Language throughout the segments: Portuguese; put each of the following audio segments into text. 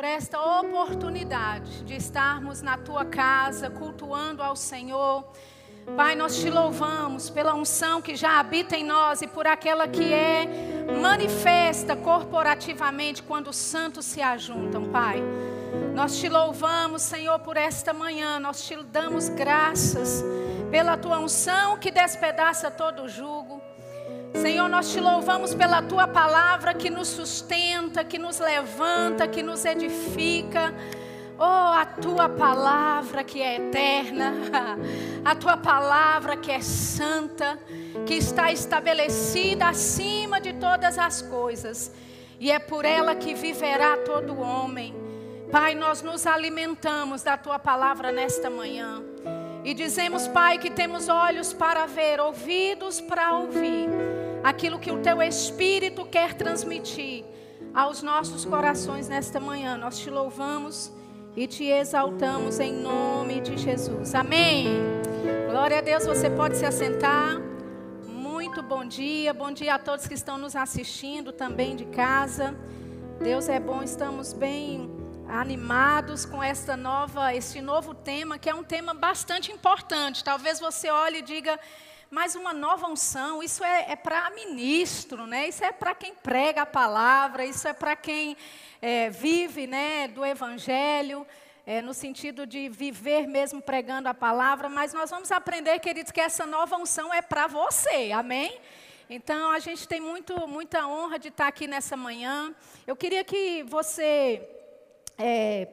por esta oportunidade de estarmos na tua casa, cultuando ao Senhor. Pai, nós te louvamos pela unção que já habita em nós e por aquela que é manifesta corporativamente quando os santos se ajuntam, Pai. Nós te louvamos, Senhor, por esta manhã, nós te damos graças pela tua unção que despedaça todo o jugo. Senhor, nós te louvamos pela tua palavra que nos sustenta, que nos levanta, que nos edifica. Oh, a tua palavra que é eterna, a tua palavra que é santa, que está estabelecida acima de todas as coisas, e é por ela que viverá todo homem. Pai, nós nos alimentamos da tua palavra nesta manhã. E dizemos, Pai, que temos olhos para ver, ouvidos para ouvir aquilo que o teu Espírito quer transmitir aos nossos corações nesta manhã. Nós te louvamos e te exaltamos em nome de Jesus. Amém. Glória a Deus, você pode se assentar. Muito bom dia, bom dia a todos que estão nos assistindo também de casa. Deus é bom, estamos bem animados com esta nova, esse novo tema, que é um tema bastante importante. Talvez você olhe e diga, mas uma nova unção, isso é, é para ministro, né? Isso é para quem prega a palavra, isso é para quem é, vive, né, do evangelho. É, no sentido de viver mesmo pregando a palavra, mas nós vamos aprender, queridos, que essa nova unção é para você, amém? Então a gente tem muito, muita honra de estar aqui nessa manhã. Eu queria que você é,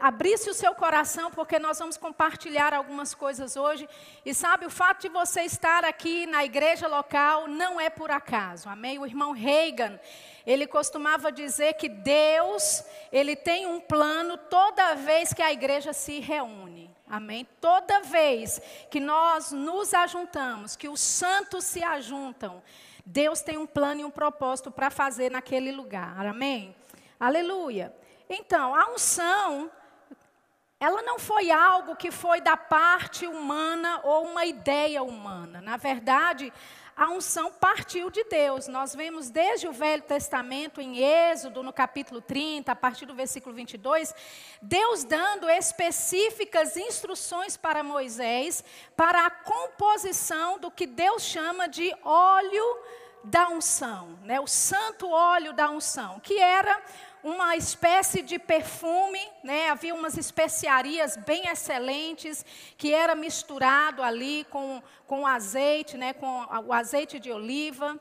abrisse o seu coração, porque nós vamos compartilhar algumas coisas hoje. E sabe, o fato de você estar aqui na igreja local não é por acaso, amém? O irmão Reagan, ele costumava dizer que Deus, ele tem um plano toda vez que a igreja se reúne. Amém? Toda vez que nós nos ajuntamos, que os santos se ajuntam, Deus tem um plano e um propósito para fazer naquele lugar. Amém? Aleluia. Então, a unção, ela não foi algo que foi da parte humana ou uma ideia humana. Na verdade, a unção partiu de Deus. Nós vemos desde o Velho Testamento, em Êxodo, no capítulo 30, a partir do versículo 22, Deus dando específicas instruções para Moisés para a composição do que Deus chama de óleo da unção, né? o santo óleo da unção, que era uma espécie de perfume, né? havia umas especiarias bem excelentes que era misturado ali com, com azeite, né? com o azeite de oliva.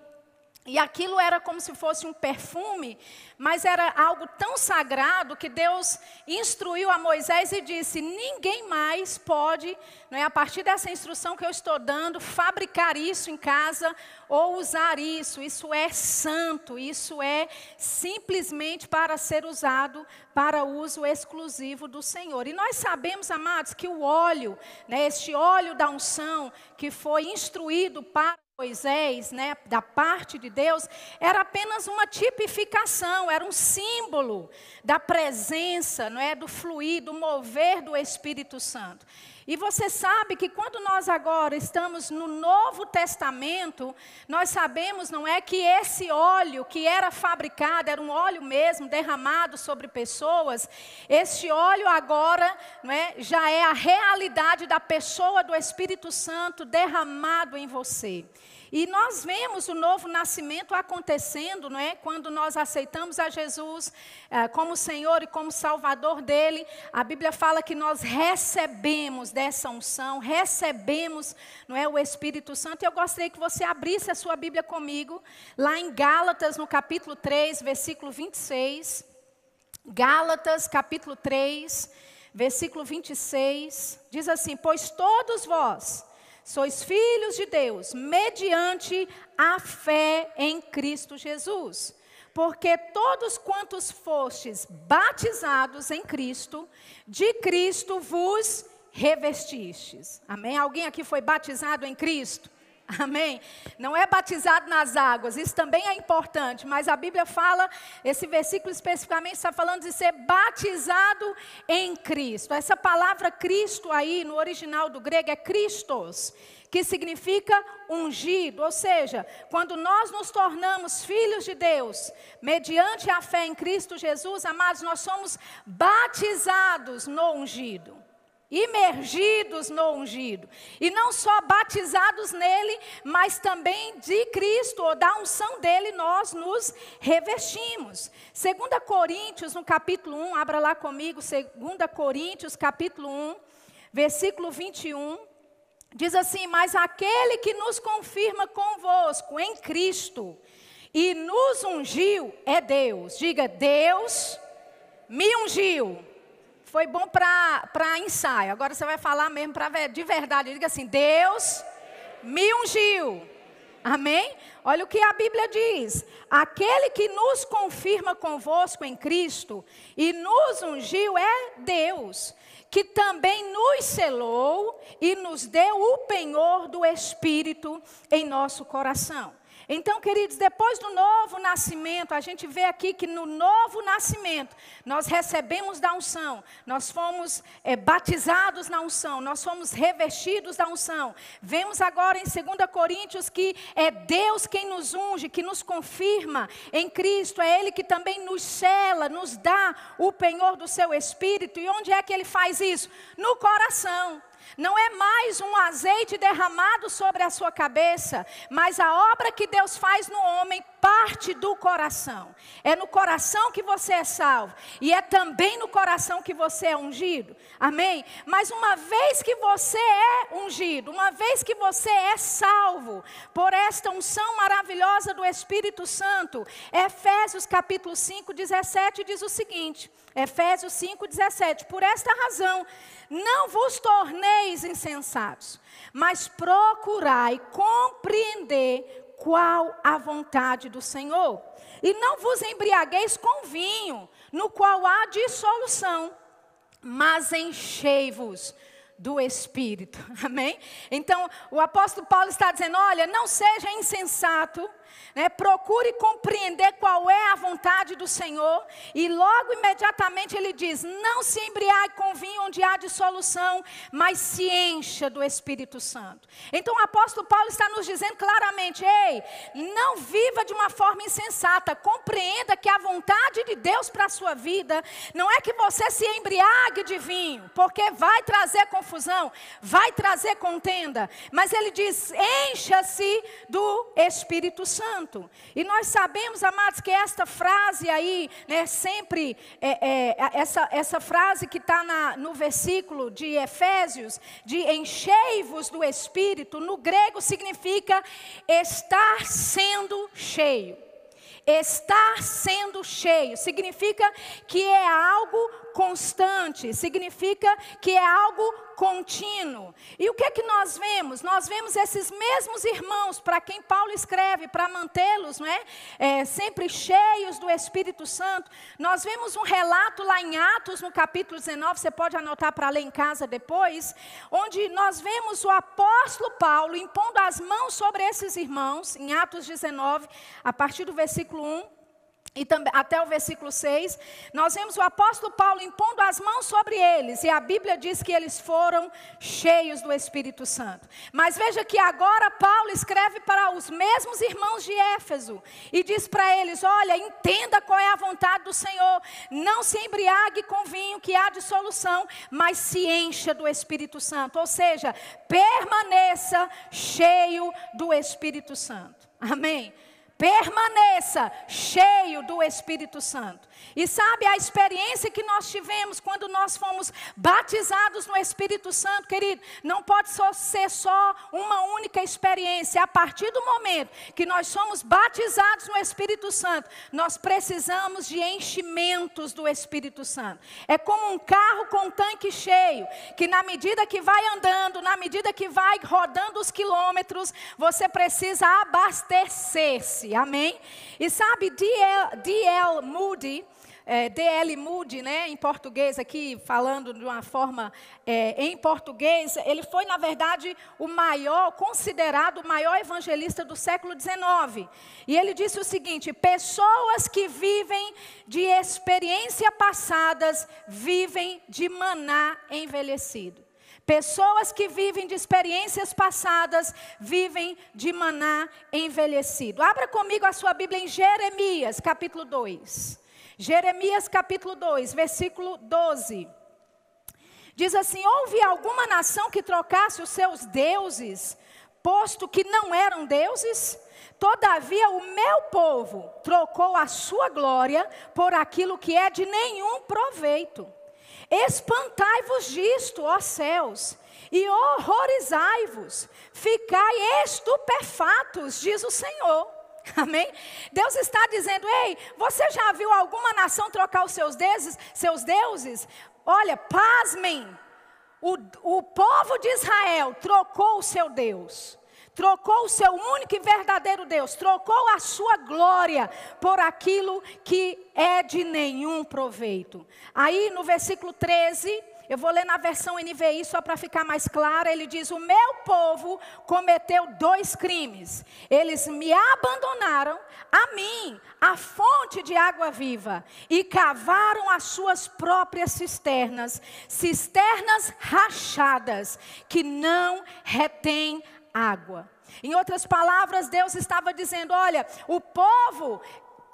E aquilo era como se fosse um perfume, mas era algo tão sagrado que Deus instruiu a Moisés e disse: ninguém mais pode, não é, a partir dessa instrução que eu estou dando, fabricar isso em casa ou usar isso. Isso é santo, isso é simplesmente para ser usado para uso exclusivo do Senhor. E nós sabemos, amados, que o óleo, né, este óleo da unção que foi instruído para Moisés, né, da parte de Deus, era apenas uma tipificação, era um símbolo da presença, não é, do fluir, do mover do Espírito Santo. E você sabe que quando nós agora estamos no Novo Testamento, nós sabemos, não é, que esse óleo que era fabricado, era um óleo mesmo derramado sobre pessoas, este óleo agora, não é, já é a realidade da pessoa do Espírito Santo derramado em você. E nós vemos o novo nascimento acontecendo, não é? Quando nós aceitamos a Jesus eh, como Senhor e como Salvador dele, a Bíblia fala que nós recebemos dessa unção, recebemos, não é, o Espírito Santo. E eu gostaria que você abrisse a sua Bíblia comigo, lá em Gálatas, no capítulo 3, versículo 26. Gálatas, capítulo 3, versículo 26, diz assim: Pois todos vós sois filhos de Deus, mediante a fé em Cristo Jesus. Porque todos quantos fostes batizados em Cristo, de Cristo vos revestistes. Amém? Alguém aqui foi batizado em Cristo? Amém? Não é batizado nas águas, isso também é importante, mas a Bíblia fala, esse versículo especificamente está falando de ser batizado em Cristo. Essa palavra Cristo aí, no original do grego, é Christos, que significa ungido, ou seja, quando nós nos tornamos filhos de Deus, mediante a fé em Cristo Jesus, amados, nós somos batizados no ungido imergidos no ungido. E não só batizados nele, mas também de Cristo, ou da unção dele, nós nos revestimos. 2 Coríntios, no capítulo 1, abra lá comigo, 2 Coríntios, capítulo 1, versículo 21. Diz assim: Mas aquele que nos confirma convosco em Cristo e nos ungiu é Deus. Diga, Deus me ungiu foi bom para ensaio. Agora você vai falar mesmo pra, de verdade. Diga assim: Deus me ungiu. Amém? Olha o que a Bíblia diz: aquele que nos confirma convosco em Cristo e nos ungiu é Deus, que também nos selou e nos deu o penhor do Espírito em nosso coração. Então, queridos, depois do novo nascimento, a gente vê aqui que no novo nascimento, nós recebemos da unção, nós fomos é, batizados na unção, nós fomos revestidos da unção. Vemos agora em 2 Coríntios que é Deus quem nos unge, que nos confirma em Cristo, é Ele que também nos cela, nos dá o penhor do seu espírito. E onde é que Ele faz isso? No coração. Não é mais um azeite derramado sobre a sua cabeça, mas a obra que Deus faz no homem parte do coração. É no coração que você é salvo e é também no coração que você é ungido. Amém? Mas uma vez que você é ungido, uma vez que você é salvo por esta unção maravilhosa do Espírito Santo, Efésios capítulo 5, 17 diz o seguinte: Efésios 5, 17. Por esta razão, não vos torneis insensatos, mas procurai compreender qual a vontade do Senhor. E não vos embriagueis com vinho, no qual há dissolução, mas enchei-vos do Espírito. Amém? Então, o apóstolo Paulo está dizendo: olha, não seja insensato né? Procure compreender qual é a vontade do Senhor. E logo imediatamente ele diz: Não se embriague com vinho onde há dissolução, mas se encha do Espírito Santo. Então o apóstolo Paulo está nos dizendo claramente: Ei, não viva de uma forma insensata. Compreenda que a vontade de Deus para a sua vida não é que você se embriague de vinho, porque vai trazer confusão, vai trazer contenda. Mas ele diz: encha-se do Espírito Santo. Santo. E nós sabemos, amados, que esta frase aí, né, sempre, é, é, essa, essa frase que está no versículo de Efésios, de enchei-vos do Espírito, no grego significa estar sendo cheio. Estar sendo cheio significa que é algo constante, significa que é algo contínuo. E o que é que nós vemos? Nós vemos esses mesmos irmãos para quem Paulo escreve, para mantê-los não é? é? sempre cheios do Espírito Santo. Nós vemos um relato lá em Atos, no capítulo 19, você pode anotar para ler em casa depois, onde nós vemos o apóstolo Paulo impondo as mãos sobre esses irmãos, em Atos 19, a partir do versículo 1 e também, até o versículo 6, nós vemos o apóstolo Paulo impondo as mãos sobre eles, e a Bíblia diz que eles foram cheios do Espírito Santo. Mas veja que agora Paulo escreve para os mesmos irmãos de Éfeso e diz para eles: Olha, entenda qual é a vontade do Senhor, não se embriague com vinho que há dissolução, mas se encha do Espírito Santo, ou seja, permaneça cheio do Espírito Santo. Amém? Permaneça cheio do Espírito Santo. E sabe a experiência que nós tivemos quando nós fomos batizados no Espírito Santo, querido? Não pode só ser só uma única experiência. A partir do momento que nós somos batizados no Espírito Santo, nós precisamos de enchimentos do Espírito Santo. É como um carro com um tanque cheio, que na medida que vai andando, na medida que vai rodando os quilômetros, você precisa abastecer-se. Amém? E sabe, D.L. Moody é, D.L. Moody, né, em português, aqui falando de uma forma é, em português, ele foi, na verdade, o maior, considerado o maior evangelista do século XIX. E ele disse o seguinte: pessoas que vivem de experiência passadas vivem de maná envelhecido. Pessoas que vivem de experiências passadas vivem de maná envelhecido. Abra comigo a sua Bíblia em Jeremias, capítulo 2. Jeremias capítulo 2, versículo 12. Diz assim: Houve alguma nação que trocasse os seus deuses, posto que não eram deuses? Todavia o meu povo trocou a sua glória por aquilo que é de nenhum proveito. Espantai-vos disto, ó céus, e horrorizai-vos, ficai estupefatos, diz o Senhor. Amém? Deus está dizendo: ei, você já viu alguma nação trocar os seus deuses? Seus deuses? Olha, pasmem. O, o povo de Israel trocou o seu Deus trocou o seu único e verdadeiro Deus, trocou a sua glória por aquilo que é de nenhum proveito. Aí no versículo 13, eu vou ler na versão NVI só para ficar mais clara. Ele diz: O meu povo cometeu dois crimes. Eles me abandonaram, a mim, a fonte de água viva, e cavaram as suas próprias cisternas, cisternas rachadas, que não retêm água. Em outras palavras, Deus estava dizendo: olha, o povo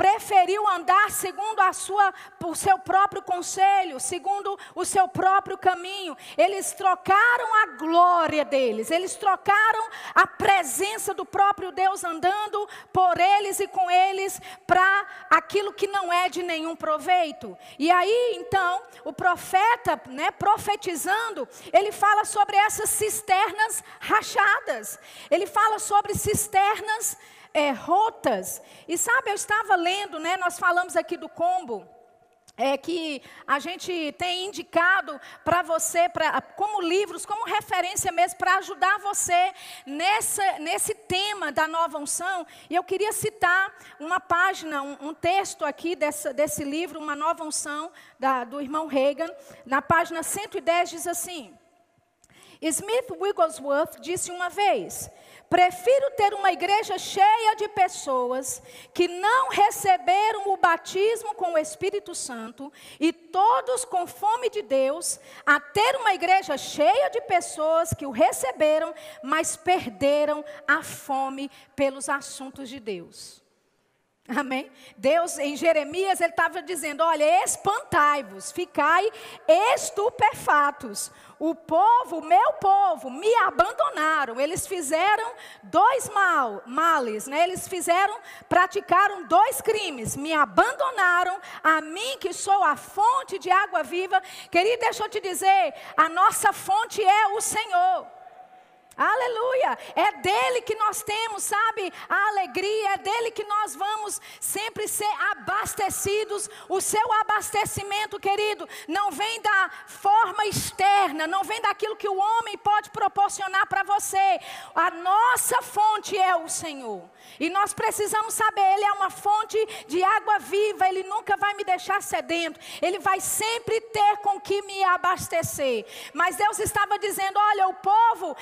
preferiu andar segundo a sua, o seu próprio conselho, segundo o seu próprio caminho. Eles trocaram a glória deles, eles trocaram a presença do próprio Deus andando por eles e com eles para aquilo que não é de nenhum proveito. E aí, então, o profeta, né, profetizando, ele fala sobre essas cisternas rachadas. Ele fala sobre cisternas é, rotas. E sabe, eu estava lendo, né? Nós falamos aqui do combo. É que a gente tem indicado para você, pra, como livros, como referência mesmo, para ajudar você nessa, nesse tema da nova unção. E eu queria citar uma página, um, um texto aqui dessa, desse livro, Uma Nova Unção, da, do irmão Reagan. Na página 110 diz assim: Smith Wigglesworth disse uma vez: Prefiro ter uma igreja cheia de pessoas que não receberam o batismo com o Espírito Santo e todos com fome de Deus, a ter uma igreja cheia de pessoas que o receberam, mas perderam a fome pelos assuntos de Deus. Amém? Deus, em Jeremias, ele estava dizendo: olha, espantai-vos, ficai estupefatos o povo, meu povo, me abandonaram. Eles fizeram dois mal, males, né? Eles fizeram, praticaram dois crimes. Me abandonaram, a mim que sou a fonte de água viva. Querido, deixa eu te dizer, a nossa fonte é o Senhor. Aleluia! É dele que nós temos, sabe? A alegria, é dele que nós vamos sempre ser abastecidos. O seu abastecimento, querido, não vem da forma externa, não vem daquilo que o homem pode proporcionar para você. A nossa fonte é o Senhor. E nós precisamos saber, Ele é uma fonte de água viva, Ele nunca vai me deixar sedento, Ele vai sempre ter com que me abastecer. Mas Deus estava dizendo: olha, o povo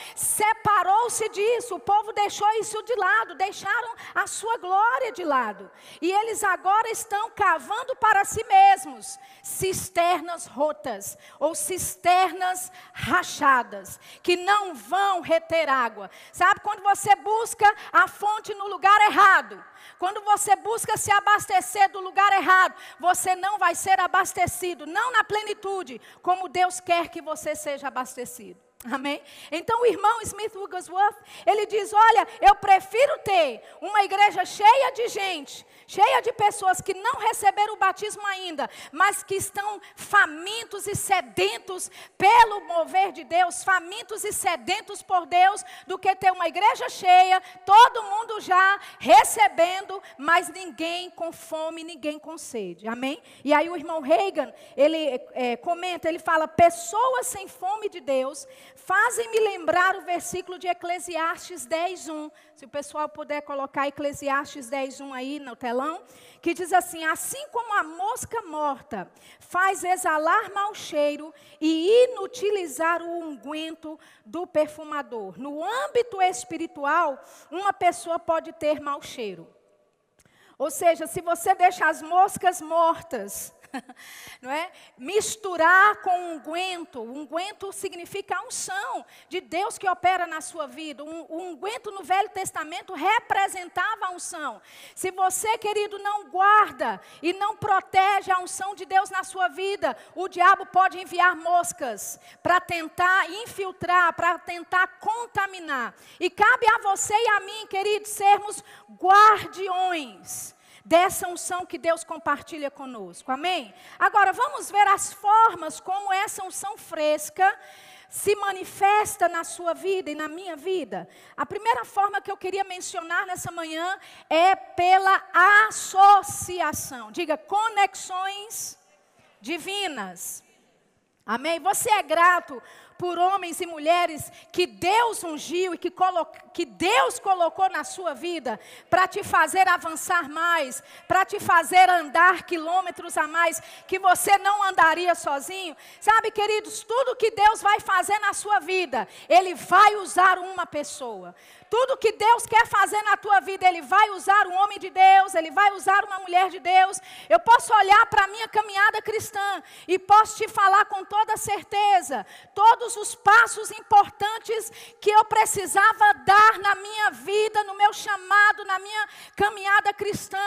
separou-se disso, o povo deixou isso de lado, deixaram a sua glória de lado. E eles agora estão cavando para si mesmos cisternas rotas ou cisternas rachadas, que não vão reter água. Sabe quando você busca a fonte no lugar errado? Quando você busca se abastecer do lugar errado, você não vai ser abastecido, não na plenitude, como Deus quer que você seja abastecido. Amém? Então o irmão Smith Wigglesworth, ele diz: Olha, eu prefiro ter uma igreja cheia de gente, cheia de pessoas que não receberam o batismo ainda, mas que estão famintos e sedentos pelo mover de Deus, famintos e sedentos por Deus, do que ter uma igreja cheia, todo mundo já recebendo, mas ninguém com fome, ninguém com sede. Amém? E aí o irmão Reagan, ele é, comenta, ele fala: pessoas sem fome de Deus fazem me lembrar o versículo de Eclesiastes 10:1. Se o pessoal puder colocar Eclesiastes 10:1 aí no telão, que diz assim: Assim como a mosca morta faz exalar mau cheiro e inutilizar o unguento do perfumador. No âmbito espiritual, uma pessoa pode ter mau cheiro. Ou seja, se você deixa as moscas mortas, não é? Misturar com unguento. Unguento significa unção de Deus que opera na sua vida. O unguento no Velho Testamento representava a unção. Se você, querido, não guarda e não protege a unção de Deus na sua vida, o diabo pode enviar moscas para tentar infiltrar, para tentar contaminar. E cabe a você e a mim, querido, sermos guardiões dessa unção que Deus compartilha conosco. Amém? Agora vamos ver as formas como essa unção fresca se manifesta na sua vida e na minha vida. A primeira forma que eu queria mencionar nessa manhã é pela associação. Diga conexões divinas. Amém? Você é grato por homens e mulheres que Deus ungiu e que, que Deus colocou na sua vida para te fazer avançar mais, para te fazer andar quilômetros a mais, que você não andaria sozinho. Sabe, queridos, tudo que Deus vai fazer na sua vida, Ele vai usar uma pessoa. Tudo que Deus quer fazer na tua vida, Ele vai usar um homem de Deus, Ele vai usar uma mulher de Deus. Eu posso olhar para a minha caminhada cristã e posso te falar com toda certeza todos os passos importantes que eu precisava dar na minha vida, no meu chamado, na minha caminhada cristã.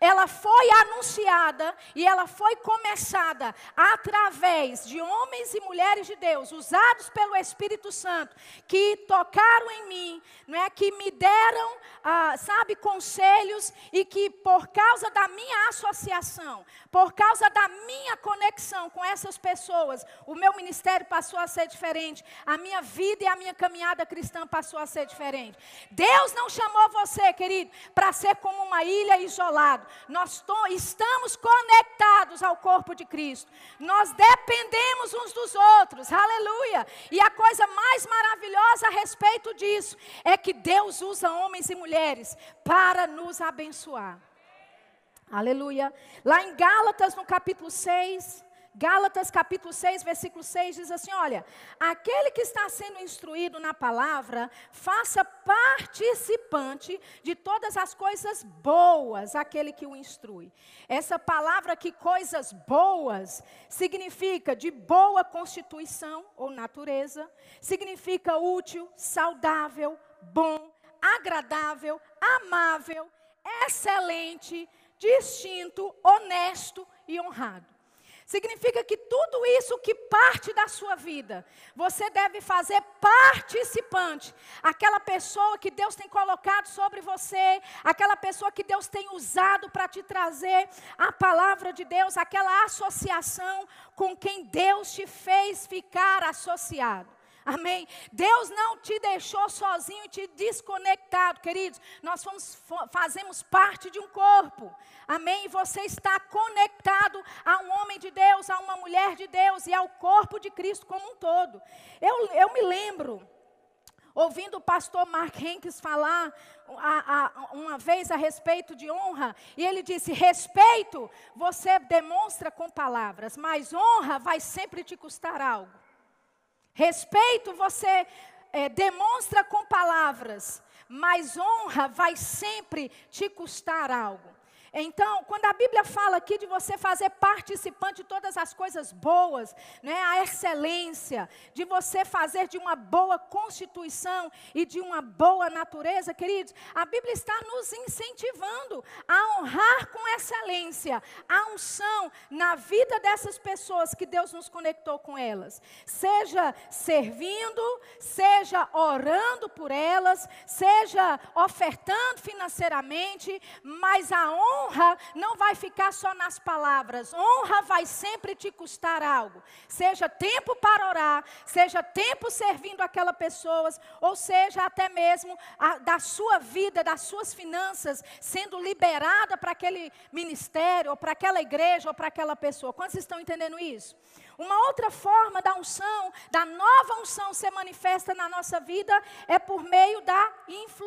Ela foi anunciada e ela foi começada através de homens e mulheres de Deus, usados pelo Espírito Santo, que tocaram em mim, não é, que me deram, ah, sabe, conselhos e que por causa da minha associação, por causa da minha conexão com essas pessoas, o meu ministério passou a ser diferente, a minha vida e a minha caminhada cristã passou a ser diferente. Deus não chamou você, querido, para ser como uma ilha isolada. Nós estamos conectados ao corpo de Cristo. Nós dependemos uns dos outros. Aleluia. E a coisa mais maravilhosa a respeito disso é que Deus usa homens e mulheres para nos abençoar. Aleluia. Lá em Gálatas, no capítulo 6, Gálatas capítulo 6, versículo 6 diz assim: Olha, aquele que está sendo instruído na palavra, faça participante de todas as coisas boas, aquele que o instrui. Essa palavra que coisas boas significa de boa constituição ou natureza, significa útil, saudável, bom, agradável, amável, excelente, distinto, honesto e honrado. Significa que tudo isso que parte da sua vida, você deve fazer participante. Aquela pessoa que Deus tem colocado sobre você, aquela pessoa que Deus tem usado para te trazer a palavra de Deus, aquela associação com quem Deus te fez ficar associado. Amém? Deus não te deixou sozinho e te desconectado, queridos. Nós fomos, fazemos parte de um corpo. Amém? E você está conectado a um homem de Deus, a uma mulher de Deus e ao corpo de Cristo como um todo. Eu, eu me lembro ouvindo o pastor Mark Henkes falar a, a, uma vez a respeito de honra, e ele disse: respeito você demonstra com palavras, mas honra vai sempre te custar algo. Respeito você é, demonstra com palavras, mas honra vai sempre te custar algo. Então, quando a Bíblia fala aqui de você fazer participante de todas as coisas boas, né, a excelência, de você fazer de uma boa constituição e de uma boa natureza, queridos, a Bíblia está nos incentivando a honrar com excelência a unção na vida dessas pessoas que Deus nos conectou com elas. Seja servindo, seja orando por elas, seja ofertando financeiramente, mas a honra honra não vai ficar só nas palavras, honra vai sempre te custar algo. Seja tempo para orar, seja tempo servindo aquela pessoas, ou seja até mesmo a, da sua vida, das suas finanças sendo liberada para aquele ministério, ou para aquela igreja, ou para aquela pessoa. Quantos estão entendendo isso? Uma outra forma da unção, da nova unção ser manifesta na nossa vida é por meio da influência.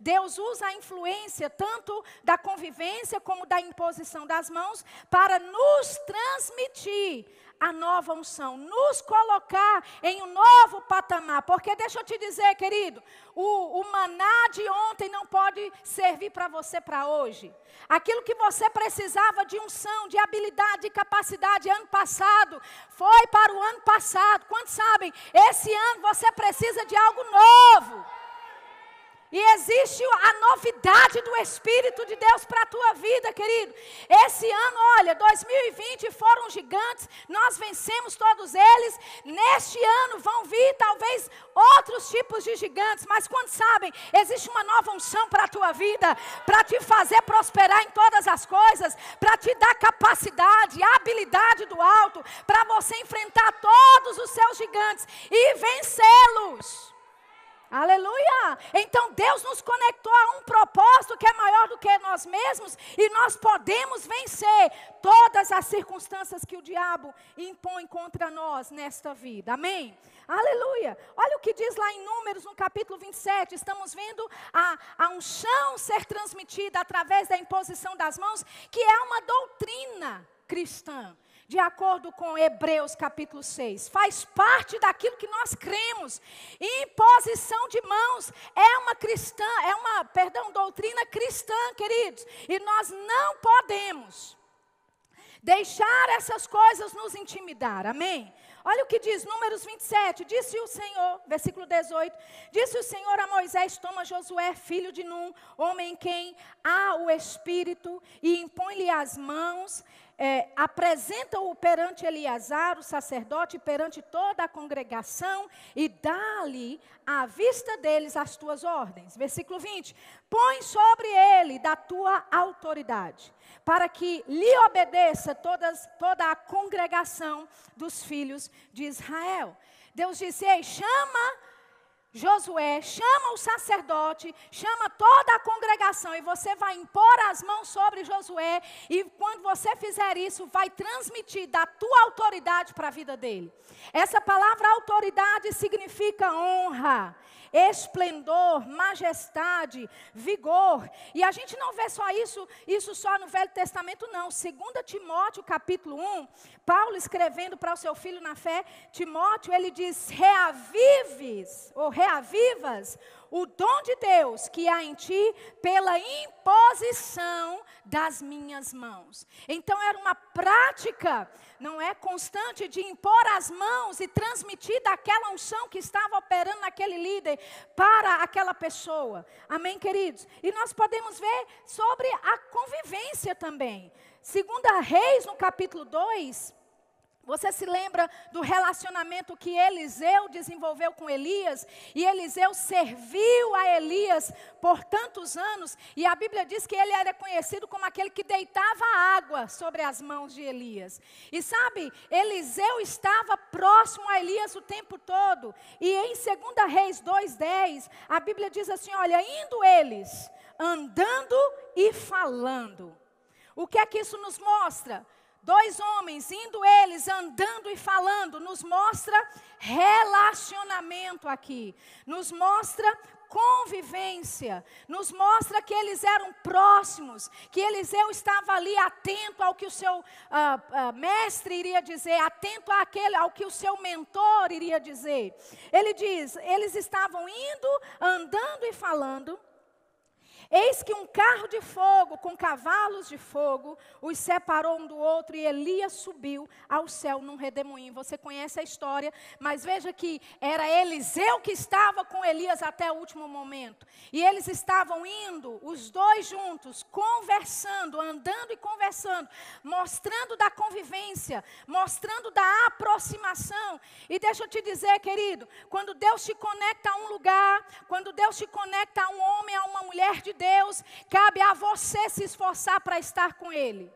Deus usa a influência tanto da convivência como da imposição das mãos para nos transmitir a nova unção, nos colocar em um novo patamar. Porque deixa eu te dizer, querido, o, o maná de ontem não pode servir para você para hoje. Aquilo que você precisava de unção, de habilidade, de capacidade ano passado, foi para o ano passado. Quantos sabem? Esse ano você precisa de algo novo. E existe a novidade do Espírito de Deus para a tua vida, querido. Esse ano, olha, 2020 foram gigantes, nós vencemos todos eles. Neste ano vão vir talvez outros tipos de gigantes, mas quando sabem, existe uma nova unção para a tua vida, para te fazer prosperar em todas as coisas, para te dar capacidade, habilidade do alto, para você enfrentar todos os seus gigantes e vencê-los. Aleluia! Então Deus nos conectou a um propósito que é maior do que nós mesmos e nós podemos vencer todas as circunstâncias que o diabo impõe contra nós nesta vida. Amém? Aleluia! Olha o que diz lá em Números, no capítulo 27. Estamos vendo a, a unção ser transmitida através da imposição das mãos, que é uma doutrina cristã de acordo com Hebreus capítulo 6. Faz parte daquilo que nós cremos. Imposição de mãos é uma cristã, é uma, perdão, doutrina cristã, queridos. E nós não podemos deixar essas coisas nos intimidar. Amém? Olha o que diz Números 27. Disse o Senhor, versículo 18: Disse o Senhor a Moisés: Toma Josué, filho de Num, homem em quem há o Espírito, e impõe-lhe as mãos é, apresenta-o perante Eleazar, o sacerdote, perante toda a congregação, e dá-lhe à vista deles as tuas ordens. Versículo 20: Põe sobre ele da tua autoridade, para que lhe obedeça todas, toda a congregação dos filhos de Israel. Deus disse: Ei, chama Josué, chama o sacerdote, chama toda a congregação e você vai impor as mãos sobre Josué e quando você fizer isso, vai transmitir da tua autoridade para a vida dele. Essa palavra autoridade significa honra, esplendor, majestade, vigor. E a gente não vê só isso, isso só no Velho Testamento não. Segundo Timóteo, capítulo 1, Paulo escrevendo para o seu filho na fé, Timóteo, ele diz: "Reavives ou reavivas o dom de Deus que há em ti pela imposição das minhas mãos. Então era uma prática, não é constante, de impor as mãos e transmitir daquela unção que estava operando naquele líder para aquela pessoa. Amém, queridos? E nós podemos ver sobre a convivência também. Segunda Reis, no capítulo 2, você se lembra do relacionamento que Eliseu desenvolveu com Elias? E Eliseu serviu a Elias por tantos anos. E a Bíblia diz que ele era conhecido como aquele que deitava água sobre as mãos de Elias. E sabe, Eliseu estava próximo a Elias o tempo todo. E em 2 Reis 2,10, a Bíblia diz assim: olha, indo eles, andando e falando. O que é que isso nos mostra? Dois homens, indo eles, andando e falando, nos mostra relacionamento aqui, nos mostra convivência, nos mostra que eles eram próximos, que Eliseu estava ali atento ao que o seu uh, uh, mestre iria dizer, atento àquele, ao que o seu mentor iria dizer. Ele diz: eles estavam indo, andando e falando. Eis que um carro de fogo com cavalos de fogo os separou um do outro e Elias subiu ao céu num redemoinho. Você conhece a história, mas veja que era Eliseu que estava com Elias até o último momento. E eles estavam indo, os dois juntos, conversando, andando e conversando, mostrando da convivência, mostrando da aproximação. E deixa eu te dizer, querido, quando Deus te conecta a um lugar, quando Deus te conecta a um homem, a uma mulher de Deus, cabe a você se esforçar para estar com Ele.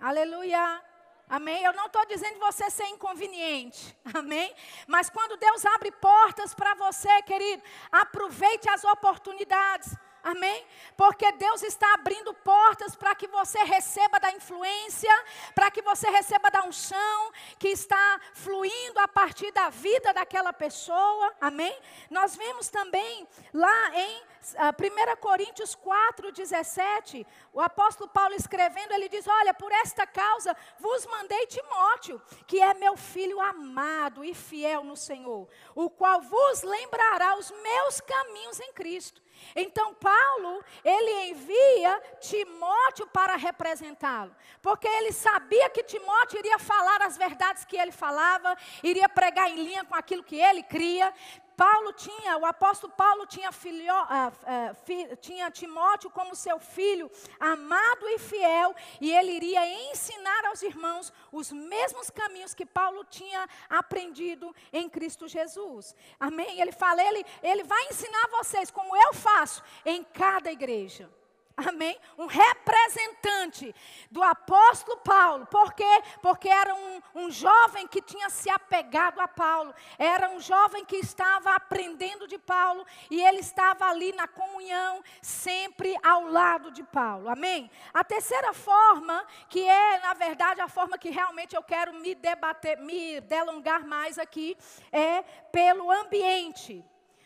Aleluia. Amém? Eu não estou dizendo você ser inconveniente. Amém? Mas quando Deus abre portas para você, querido, aproveite as oportunidades. Amém? Porque Deus está abrindo portas para que você receba da influência, para que você receba da unção que está fluindo a partir da vida daquela pessoa. Amém? Nós vemos também lá em uh, 1 Coríntios 4, 17, o apóstolo Paulo escrevendo, ele diz: Olha, por esta causa vos mandei Timóteo, que é meu filho amado e fiel no Senhor, o qual vos lembrará os meus caminhos em Cristo. Então Paulo, ele envia Timóteo para representá-lo, porque ele sabia que Timóteo iria falar as verdades que ele falava, iria pregar em linha com aquilo que ele cria. Paulo tinha, o apóstolo Paulo tinha, filho, uh, uh, fi, tinha Timóteo como seu filho, amado e fiel, e ele iria ensinar aos irmãos os mesmos caminhos que Paulo tinha aprendido em Cristo Jesus. Amém? Ele fala, ele, ele vai ensinar vocês como eu faço em cada igreja. Amém? Um representante do apóstolo Paulo. Por quê? Porque era um, um jovem que tinha se apegado a Paulo. Era um jovem que estava aprendendo de Paulo. E ele estava ali na comunhão, sempre ao lado de Paulo. Amém? A terceira forma, que é, na verdade, a forma que realmente eu quero me debater, me delongar mais aqui, é pelo ambiente.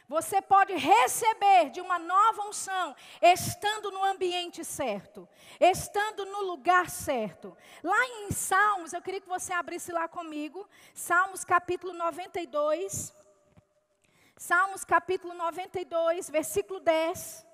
Você pode receber de uma nova unção estando no ambiente certo, estando no lugar certo. Lá em Salmos, eu queria que você abrisse lá comigo, Salmos capítulo 92. Salmos capítulo 92, versículo 10.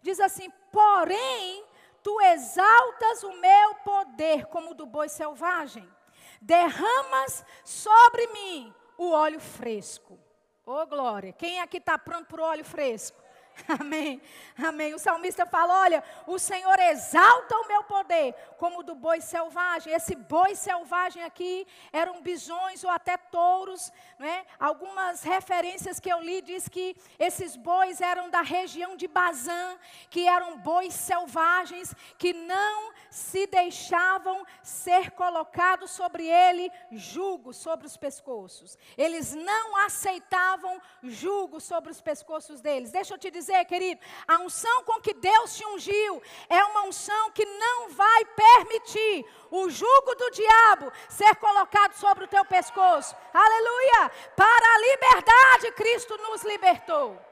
Diz assim: Porém, tu exaltas o meu poder como o do boi selvagem, derramas sobre mim o óleo fresco. Ô oh, glória, quem aqui está pronto para o óleo fresco? Amém. Amém. O salmista fala: Olha, o Senhor exalta o meu poder, como o do boi selvagem. Esse boi selvagem aqui eram bisões ou até touros. Né? Algumas referências que eu li diz que esses bois eram da região de Bazã, que eram bois selvagens, que não se deixavam ser colocados sobre ele jugo sobre os pescoços. Eles não aceitavam jugo sobre os pescoços deles. Deixa eu te dizer dizer, querido, a unção com que Deus te ungiu é uma unção que não vai permitir o jugo do diabo ser colocado sobre o teu pescoço. Aleluia! Para a liberdade Cristo nos libertou.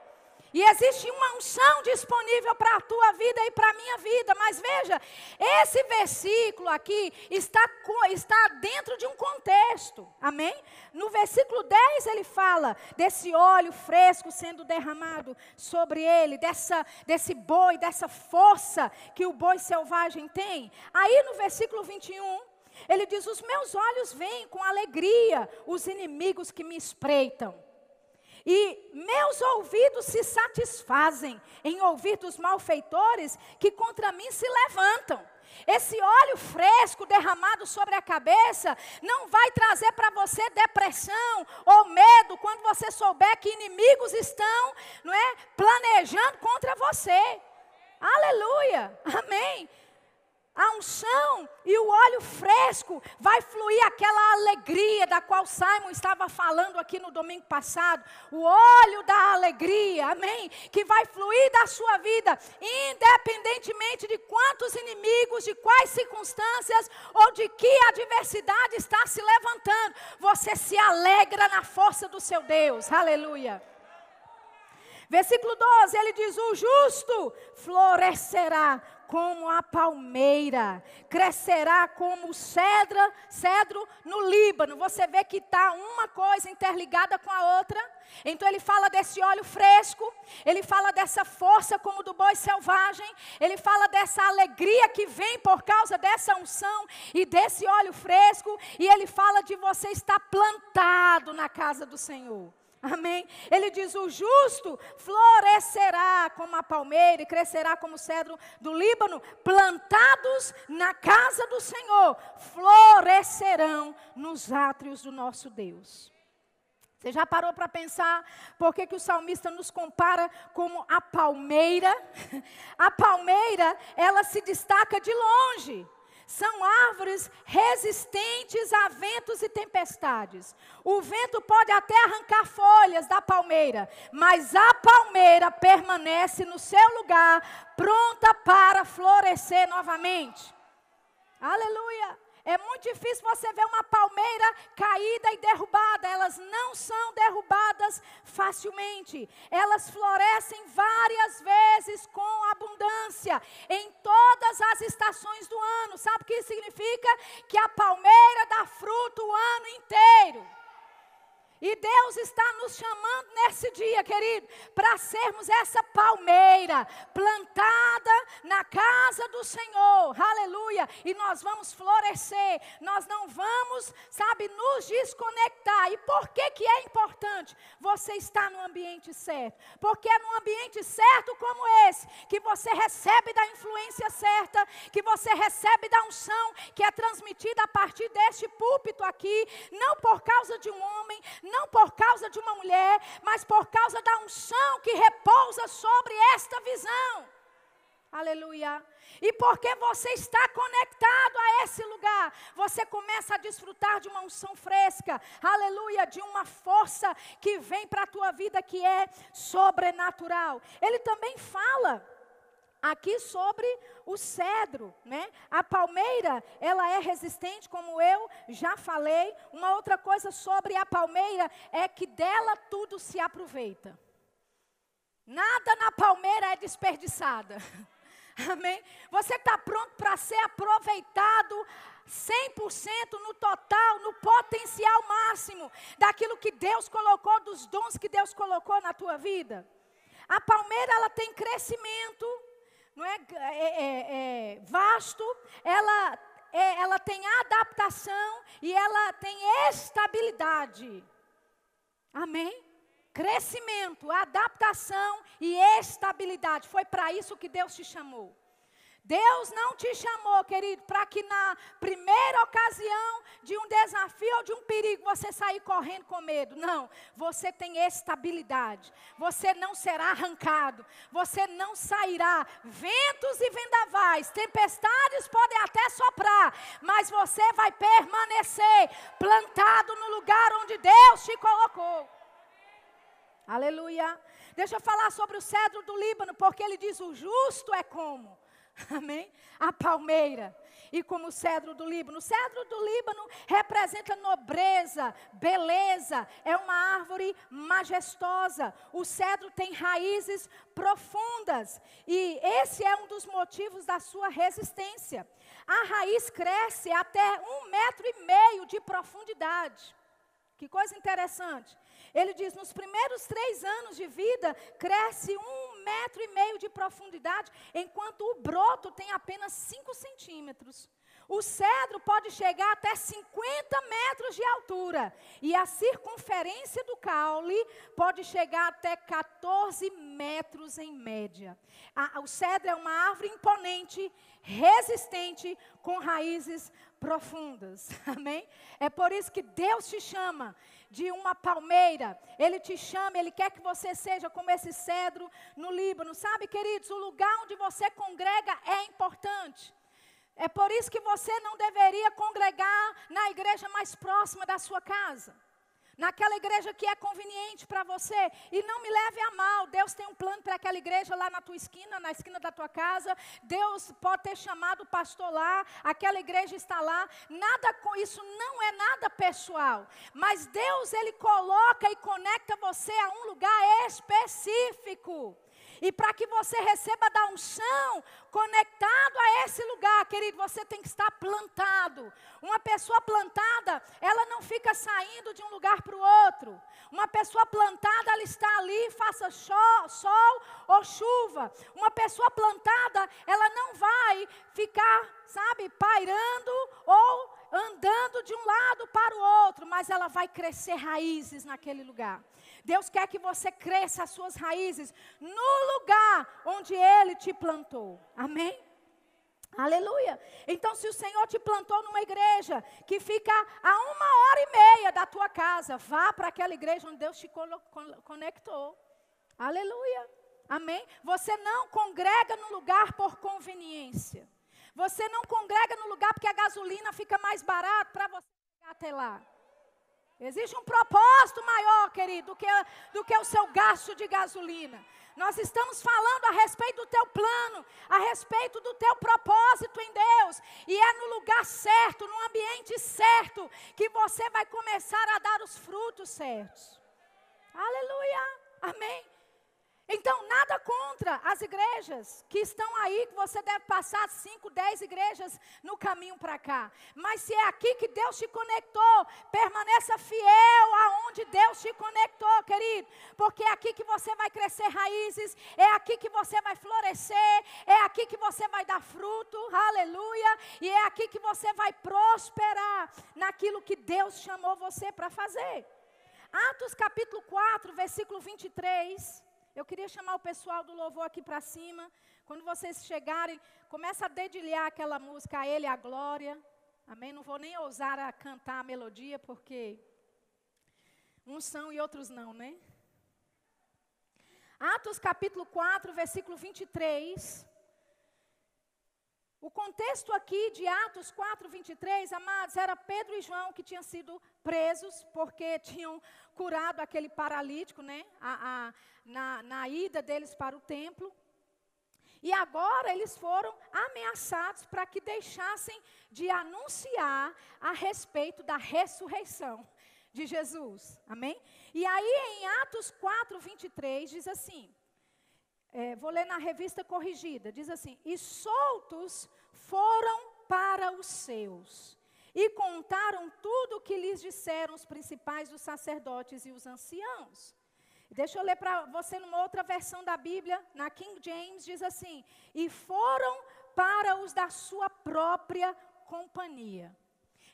E existe uma unção disponível para a tua vida e para a minha vida. Mas veja, esse versículo aqui está, está dentro de um contexto. Amém? No versículo 10 ele fala desse óleo fresco sendo derramado sobre ele, dessa, desse boi, dessa força que o boi selvagem tem. Aí no versículo 21. Ele diz: Os meus olhos veem com alegria os inimigos que me espreitam. E meus ouvidos se satisfazem em ouvir dos malfeitores que contra mim se levantam. Esse óleo fresco derramado sobre a cabeça não vai trazer para você depressão ou medo quando você souber que inimigos estão, não é, planejando contra você. Aleluia. Amém a unção e o óleo fresco vai fluir aquela alegria da qual Simon estava falando aqui no domingo passado. O óleo da alegria, amém? Que vai fluir da sua vida, independentemente de quantos inimigos, de quais circunstâncias ou de que adversidade está se levantando. Você se alegra na força do seu Deus, aleluia. Versículo 12, ele diz: O justo florescerá como a palmeira, crescerá como o cedro, cedro no Líbano. Você vê que está uma coisa interligada com a outra. Então ele fala desse óleo fresco, ele fala dessa força como do boi selvagem, ele fala dessa alegria que vem por causa dessa unção e desse óleo fresco, e ele fala de você estar plantado na casa do Senhor. Amém? Ele diz: o justo florescerá como a palmeira e crescerá como o cedro do Líbano, plantados na casa do Senhor, florescerão nos átrios do nosso Deus. Você já parou para pensar por que, que o salmista nos compara como a palmeira? A palmeira, ela se destaca de longe. São árvores resistentes a ventos e tempestades. O vento pode até arrancar folhas da palmeira, mas a palmeira permanece no seu lugar, pronta para florescer novamente. Aleluia! É muito difícil você ver uma palmeira caída e derrubada. Elas não são derrubadas facilmente. Elas florescem várias vezes com abundância em todas as estações do ano. Sabe o que significa? Que a palmeira dá fruto o ano inteiro. E Deus está nos chamando nesse dia, querido, para sermos essa palmeira plantada na casa do Senhor. Aleluia. E nós vamos florescer. Nós não vamos, sabe, nos desconectar. E por que que é importante você estar no ambiente certo? Porque é no ambiente certo como esse que você recebe da influência certa, que você recebe da unção que é transmitida a partir deste púlpito aqui, não por causa de um homem, não por causa de uma mulher, mas por causa da unção que repousa sobre esta visão. Aleluia. E porque você está conectado a esse lugar, você começa a desfrutar de uma unção fresca, aleluia, de uma força que vem para a tua vida que é sobrenatural. Ele também fala aqui sobre o cedro, né? A palmeira, ela é resistente, como eu já falei. Uma outra coisa sobre a palmeira é que dela tudo se aproveita. Nada na palmeira é desperdiçada. Amém? Você está pronto para ser aproveitado 100% no total, no potencial máximo daquilo que Deus colocou, dos dons que Deus colocou na tua vida? A palmeira, ela tem crescimento não é, é, é, é vasto, ela, é, ela tem adaptação e ela tem estabilidade. Amém? Crescimento, adaptação e estabilidade. Foi para isso que Deus te chamou. Deus não te chamou, querido, para que na primeira ocasião de um desafio ou de um perigo você sair correndo com medo. Não, você tem estabilidade. Você não será arrancado. Você não sairá. Ventos e vendavais, tempestades podem até soprar, mas você vai permanecer plantado no lugar onde Deus te colocou. Aleluia. Deixa eu falar sobre o cedro do Líbano, porque ele diz: o justo é como Amém? A palmeira. E como o cedro do Líbano. O cedro do Líbano representa nobreza, beleza. É uma árvore majestosa. O cedro tem raízes profundas. E esse é um dos motivos da sua resistência. A raiz cresce até um metro e meio de profundidade. Que coisa interessante. Ele diz: nos primeiros três anos de vida, cresce um metro e meio de profundidade, enquanto o broto tem apenas 5 centímetros. O cedro pode chegar até 50 metros de altura. E a circunferência do caule pode chegar até 14 metros em média. A, o cedro é uma árvore imponente, resistente, com raízes profundas. Amém? É por isso que Deus te chama de uma palmeira. Ele te chama, ele quer que você seja como esse cedro no Líbano. Sabe, queridos, o lugar onde você congrega é importante. É por isso que você não deveria congregar na igreja mais próxima da sua casa naquela igreja que é conveniente para você. E não me leve a mal, Deus tem um plano para aquela igreja lá na tua esquina, na esquina da tua casa. Deus pode ter chamado o pastor lá, aquela igreja está lá. Nada com isso não é nada pessoal, mas Deus ele coloca e conecta você a um lugar específico. E para que você receba da unção, conectado a esse lugar, querido, você tem que estar plantado. Uma pessoa plantada, ela não fica saindo de um lugar para o outro. Uma pessoa plantada, ela está ali, faça sol, ou chuva. Uma pessoa plantada, ela não vai ficar, sabe, pairando ou andando de um lado para o outro, mas ela vai crescer raízes naquele lugar. Deus quer que você cresça as suas raízes no lugar onde Ele te plantou. Amém? Aleluia. Então, se o Senhor te plantou numa igreja que fica a uma hora e meia da tua casa, vá para aquela igreja onde Deus te conectou. Aleluia. Amém? Você não congrega no lugar por conveniência. Você não congrega no lugar porque a gasolina fica mais barata para você chegar até lá. Existe um propósito maior, querido, do que, do que o seu gasto de gasolina. Nós estamos falando a respeito do teu plano, a respeito do teu propósito em Deus. E é no lugar certo, no ambiente certo, que você vai começar a dar os frutos certos. Aleluia. Amém. Então, nada contra as igrejas que estão aí, que você deve passar cinco, dez igrejas no caminho para cá. Mas se é aqui que Deus te conectou, permaneça fiel aonde Deus te conectou, querido. Porque é aqui que você vai crescer raízes, é aqui que você vai florescer, é aqui que você vai dar fruto, aleluia. E é aqui que você vai prosperar naquilo que Deus chamou você para fazer. Atos capítulo 4, versículo 23. Eu queria chamar o pessoal do louvor aqui para cima. Quando vocês chegarem, começa a dedilhar aquela música A Ele a Glória. Amém? Não vou nem ousar a cantar a melodia, porque uns são e outros não, né? Atos capítulo 4, versículo 23. O contexto aqui de Atos 4, 23, amados, era Pedro e João que tinham sido presos porque tinham curado aquele paralítico, né? A, a, na, na ida deles para o templo. E agora eles foram ameaçados para que deixassem de anunciar a respeito da ressurreição de Jesus. Amém? E aí em Atos 4, 23 diz assim: é, vou ler na revista corrigida, diz assim: E soltos foram para os seus, e contaram tudo o que lhes disseram os principais dos sacerdotes e os anciãos. Deixa eu ler para você numa outra versão da Bíblia, na King James, diz assim: E foram para os da sua própria companhia.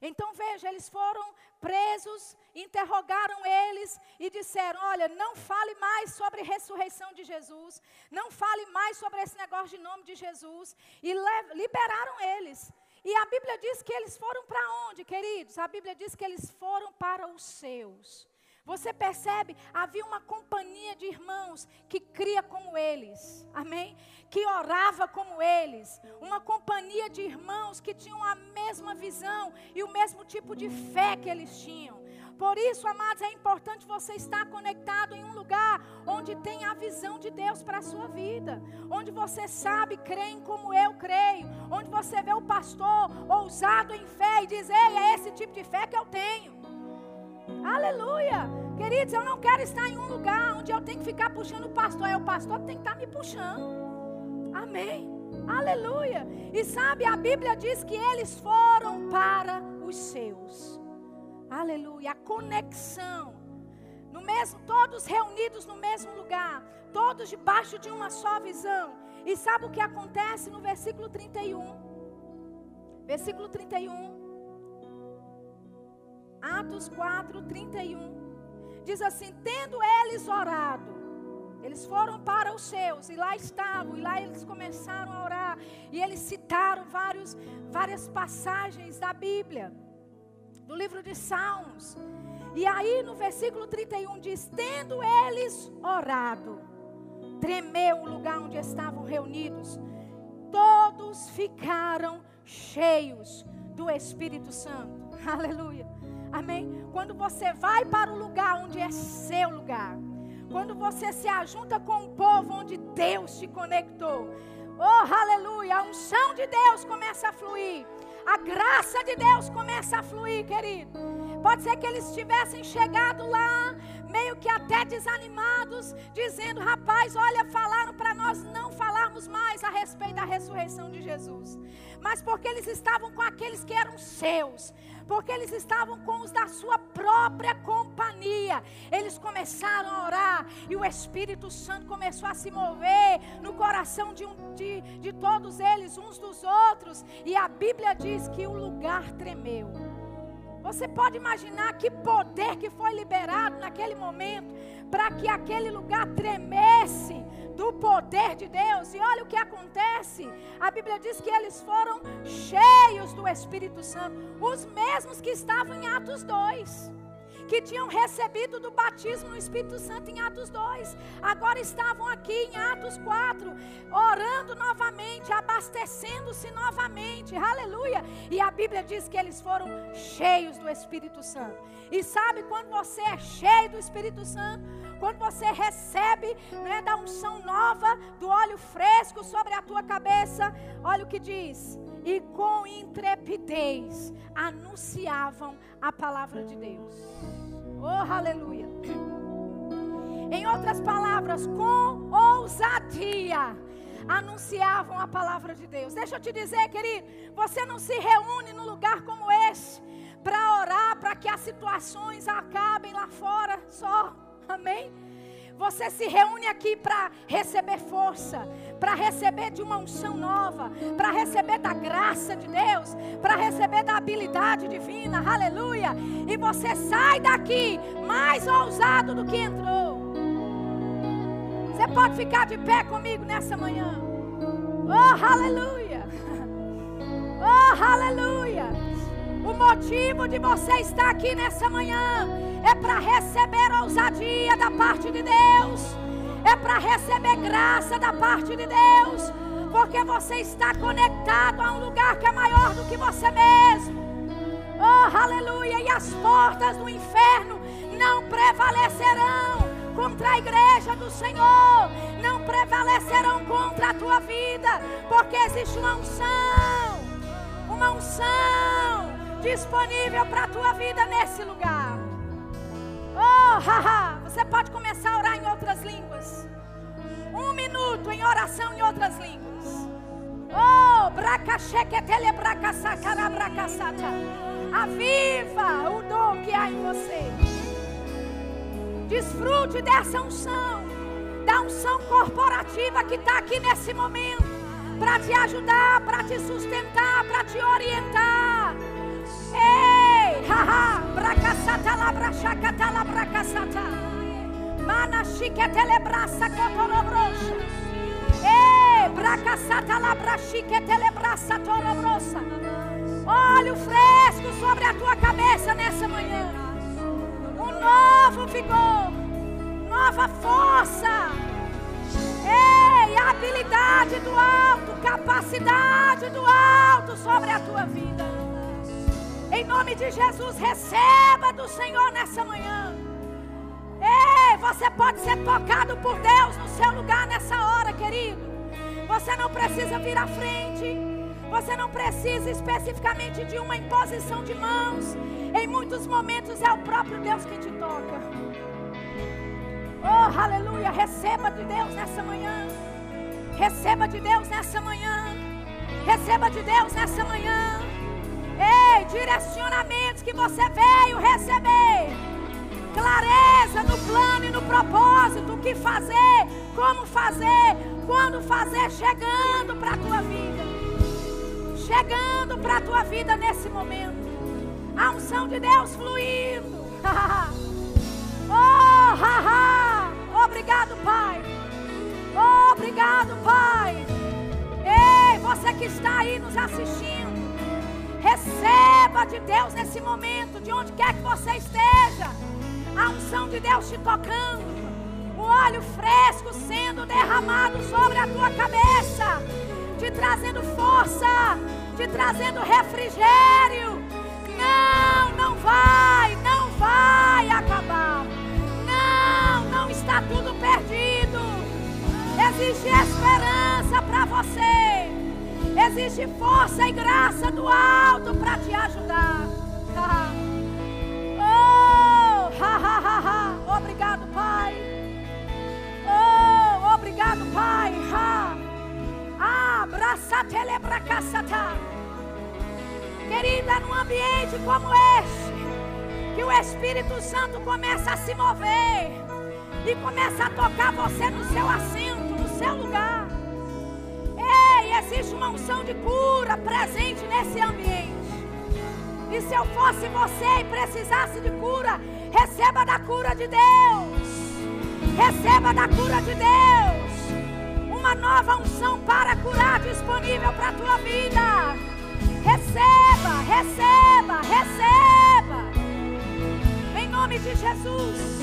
Então veja, eles foram presos, interrogaram eles e disseram: Olha, não fale mais sobre ressurreição de Jesus, não fale mais sobre esse negócio de nome de Jesus, e liberaram eles. E a Bíblia diz que eles foram para onde, queridos? A Bíblia diz que eles foram para os seus. Você percebe? Havia uma companhia de irmãos que cria como eles, amém? Que orava como eles, uma companhia de irmãos que tinham a mesma visão e o mesmo tipo de fé que eles tinham. Por isso, amados, é importante você estar conectado em um lugar onde tem a visão de Deus para a sua vida, onde você sabe, crê como eu creio, onde você vê o pastor ousado em fé e diz: Ei, é esse tipo de fé que eu tenho. Aleluia. Queridos, eu não quero estar em um lugar onde eu tenho que ficar puxando o pastor. É o pastor que tem que estar me puxando. Amém. Aleluia. E sabe, a Bíblia diz que eles foram para os seus. Aleluia. A conexão. No mesmo, todos reunidos no mesmo lugar, todos debaixo de uma só visão. E sabe o que acontece no versículo 31? Versículo 31. Atos 4, 31. Diz assim: tendo eles orado, eles foram para os seus, e lá estavam, e lá eles começaram a orar, e eles citaram vários, várias passagens da Bíblia, do livro de Salmos. E aí no versículo 31 diz: Tendo eles orado, tremeu o lugar onde estavam reunidos, todos ficaram cheios do Espírito Santo. Aleluia. Amém? Quando você vai para o lugar onde é seu lugar, quando você se ajunta com o povo onde Deus te conectou, oh aleluia, a unção de Deus começa a fluir, a graça de Deus começa a fluir, querido. Pode ser que eles tivessem chegado lá, meio que até desanimados, dizendo: rapaz, olha, falaram para nós não falarmos mais a respeito da ressurreição de Jesus. Mas porque eles estavam com aqueles que eram seus, porque eles estavam com os da sua própria companhia. Eles começaram a orar e o Espírito Santo começou a se mover no coração de, um, de, de todos eles, uns dos outros, e a Bíblia diz que o lugar tremeu. Você pode imaginar que poder que foi liberado naquele momento para que aquele lugar tremesse do poder de Deus. E olha o que acontece. A Bíblia diz que eles foram cheios do Espírito Santo, os mesmos que estavam em Atos 2 que tinham recebido do batismo no Espírito Santo em Atos 2, agora estavam aqui em Atos 4, orando novamente, abastecendo-se novamente, aleluia. E a Bíblia diz que eles foram cheios do Espírito Santo. E sabe quando você é cheio do Espírito Santo? Quando você recebe né, da unção nova, do óleo fresco sobre a tua cabeça, olha o que diz e com intrepidez anunciavam a palavra de Deus. Oh, aleluia. Em outras palavras, com ousadia anunciavam a palavra de Deus. Deixa eu te dizer, querido, você não se reúne num lugar como esse para orar para que as situações acabem lá fora só. Amém? Você se reúne aqui para receber força, para receber de uma unção nova, para receber da graça de Deus, para receber da habilidade divina, aleluia. E você sai daqui mais ousado do que entrou. Você pode ficar de pé comigo nessa manhã. Oh, aleluia! Oh, aleluia! O motivo de você estar aqui nessa manhã é para receber ousadia da parte de Deus, é para receber graça da parte de Deus, porque você está conectado a um lugar que é maior do que você mesmo. Oh, aleluia! E as portas do inferno não prevalecerão contra a igreja do Senhor, não prevalecerão contra a tua vida, porque existe uma unção, uma unção disponível para a tua vida nesse lugar. Oh, haha, você pode começar a orar em outras línguas. Um minuto em oração em outras línguas. Oh, bracachequetele bracasacara bracasata. Aviva o dom que há em você. Desfrute dessa unção, da unção corporativa que está aqui nesse momento, para te ajudar, para te sustentar, para te orientar. Haha, bracasata la brachacata la bracasata. Mana chiquetele braça cotorobrocha. Ei, bracasata la brachiquetele braça torobrosa. Óleo fresco sobre a tua cabeça nessa manhã. Um novo vigor, nova força. Ei, habilidade do alto, capacidade do alto sobre a tua vida. Em nome de Jesus, receba do Senhor nessa manhã. Ei, você pode ser tocado por Deus no seu lugar nessa hora, querido. Você não precisa vir à frente. Você não precisa especificamente de uma imposição de mãos. Em muitos momentos é o próprio Deus que te toca. Oh, aleluia. Receba de Deus nessa manhã. Receba de Deus nessa manhã. Receba de Deus nessa manhã. Direcionamentos que você veio receber. Clareza no plano e no propósito. O que fazer, como fazer, quando fazer, chegando para a tua vida. Chegando para a tua vida nesse momento. A unção de Deus fluindo. oh, ha, ha. Obrigado, Pai. Obrigado, Pai. Ei, você que está aí nos assistindo. Receba de Deus nesse momento, de onde quer que você esteja. A unção de Deus te tocando. O óleo fresco sendo derramado sobre a tua cabeça. Te trazendo força. Te trazendo refrigério. Não, não vai, não vai acabar. Não, não está tudo perdido. Existe esperança para você. Existe força e graça do alto para te ajudar. oh, ha, ha, ha, ha. Obrigado, Pai. Oh, obrigado, Pai. Ha. Abraça telebracaçata. Querida, num ambiente como este, que o Espírito Santo começa a se mover e começa a tocar você no seu assento, no seu lugar. Unção de cura presente nesse ambiente. E se eu fosse você e precisasse de cura, receba da cura de Deus. Receba da cura de Deus. Uma nova unção para curar disponível para a tua vida. Receba, receba, receba. Em nome de Jesus.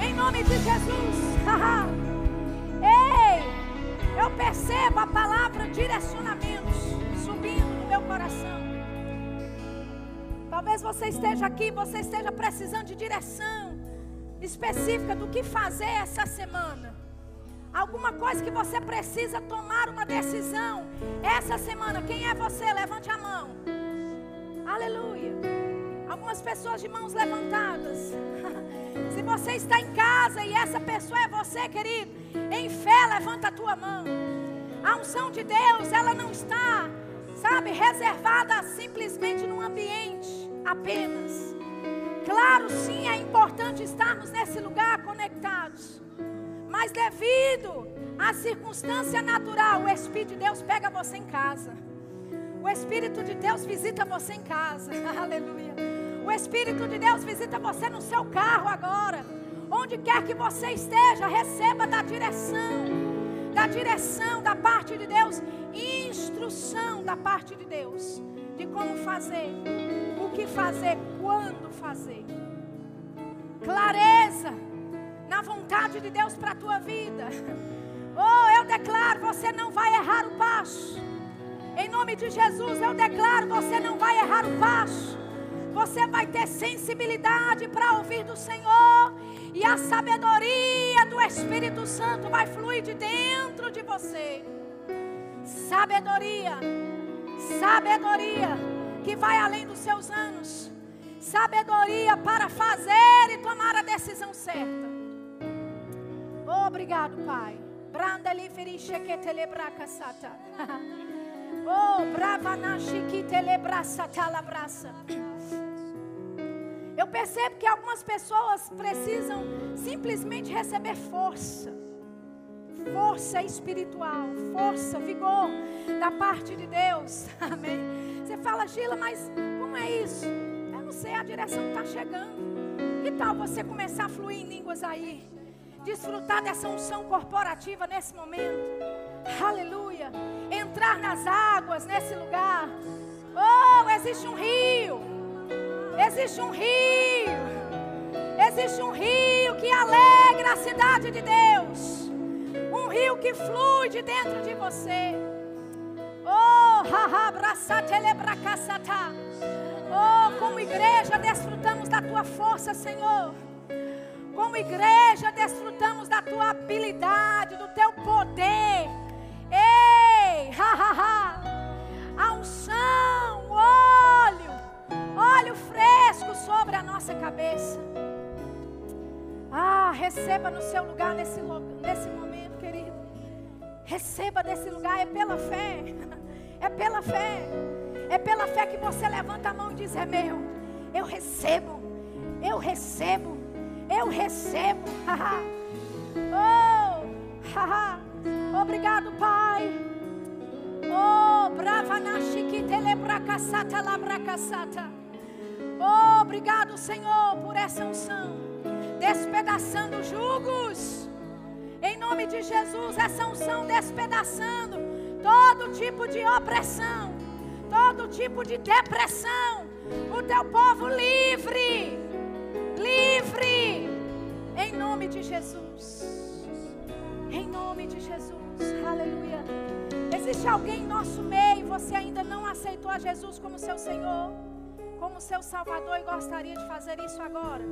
Em nome de Jesus. Ei, eu percebo a palavra direcionamentos subindo no meu coração. Talvez você esteja aqui, você esteja precisando de direção específica do que fazer essa semana. Alguma coisa que você precisa tomar uma decisão essa semana. Quem é você? Levante a mão. Aleluia. Algumas pessoas de mãos levantadas. Se você está em casa e essa pessoa é você, querido, em fé, levanta a tua mão. A unção de Deus, ela não está, sabe, reservada simplesmente num ambiente apenas. Claro, sim, é importante estarmos nesse lugar conectados. Mas devido à circunstância natural, o Espírito de Deus pega você em casa. O Espírito de Deus visita você em casa. Aleluia. O Espírito de Deus visita você no seu carro agora. Onde quer que você esteja, receba da direção. Da direção da parte de Deus. Instrução da parte de Deus. De como fazer. O que fazer. Quando fazer. Clareza na vontade de Deus para a tua vida. Oh, eu declaro, você não vai errar o passo. Em nome de Jesus, eu declaro, você não vai errar o passo. Você vai ter sensibilidade para ouvir do Senhor. E a sabedoria do Espírito Santo vai fluir de dentro de você. Sabedoria, sabedoria que vai além dos seus anos. Sabedoria para fazer e tomar a decisão certa. Obrigado, Pai. Oh, brava nashi que telebraça talabraça. Eu percebo que algumas pessoas precisam simplesmente receber força. Força espiritual, força, vigor da parte de Deus. Amém. Você fala, Gila, mas como é isso? Eu não sei, a direção está chegando. Que tal você começar a fluir em línguas aí? desfrutar dessa unção corporativa nesse momento. Aleluia. Entrar nas águas nesse lugar. Oh, existe um rio. Existe um rio. Existe um rio que alegra a cidade de Deus. Um rio que flui de dentro de você. Oh, como igreja desfrutamos da tua força, Senhor. Como igreja, desfrutamos da tua habilidade, do teu poder. Ei, ha, ha, ha. A unção, óleo fresco sobre a nossa cabeça. Ah, receba no seu lugar nesse, nesse momento, querido. Receba desse lugar, é pela fé. É pela fé. É pela fé que você levanta a mão e diz: É meu. Eu recebo. Eu recebo. Eu recebo. oh, obrigado, Pai. Oh, brava na chiquitelebracasata labracasata. Oh, obrigado, Senhor, por essa unção. Despedaçando jugos. Em nome de Jesus, essa unção despedaçando todo tipo de opressão, todo tipo de depressão. O teu povo livre livre. Em nome de Jesus. Em nome de Jesus. Aleluia. Existe alguém em nosso meio você ainda não aceitou a Jesus como seu Senhor, como seu Salvador e gostaria de fazer isso agora.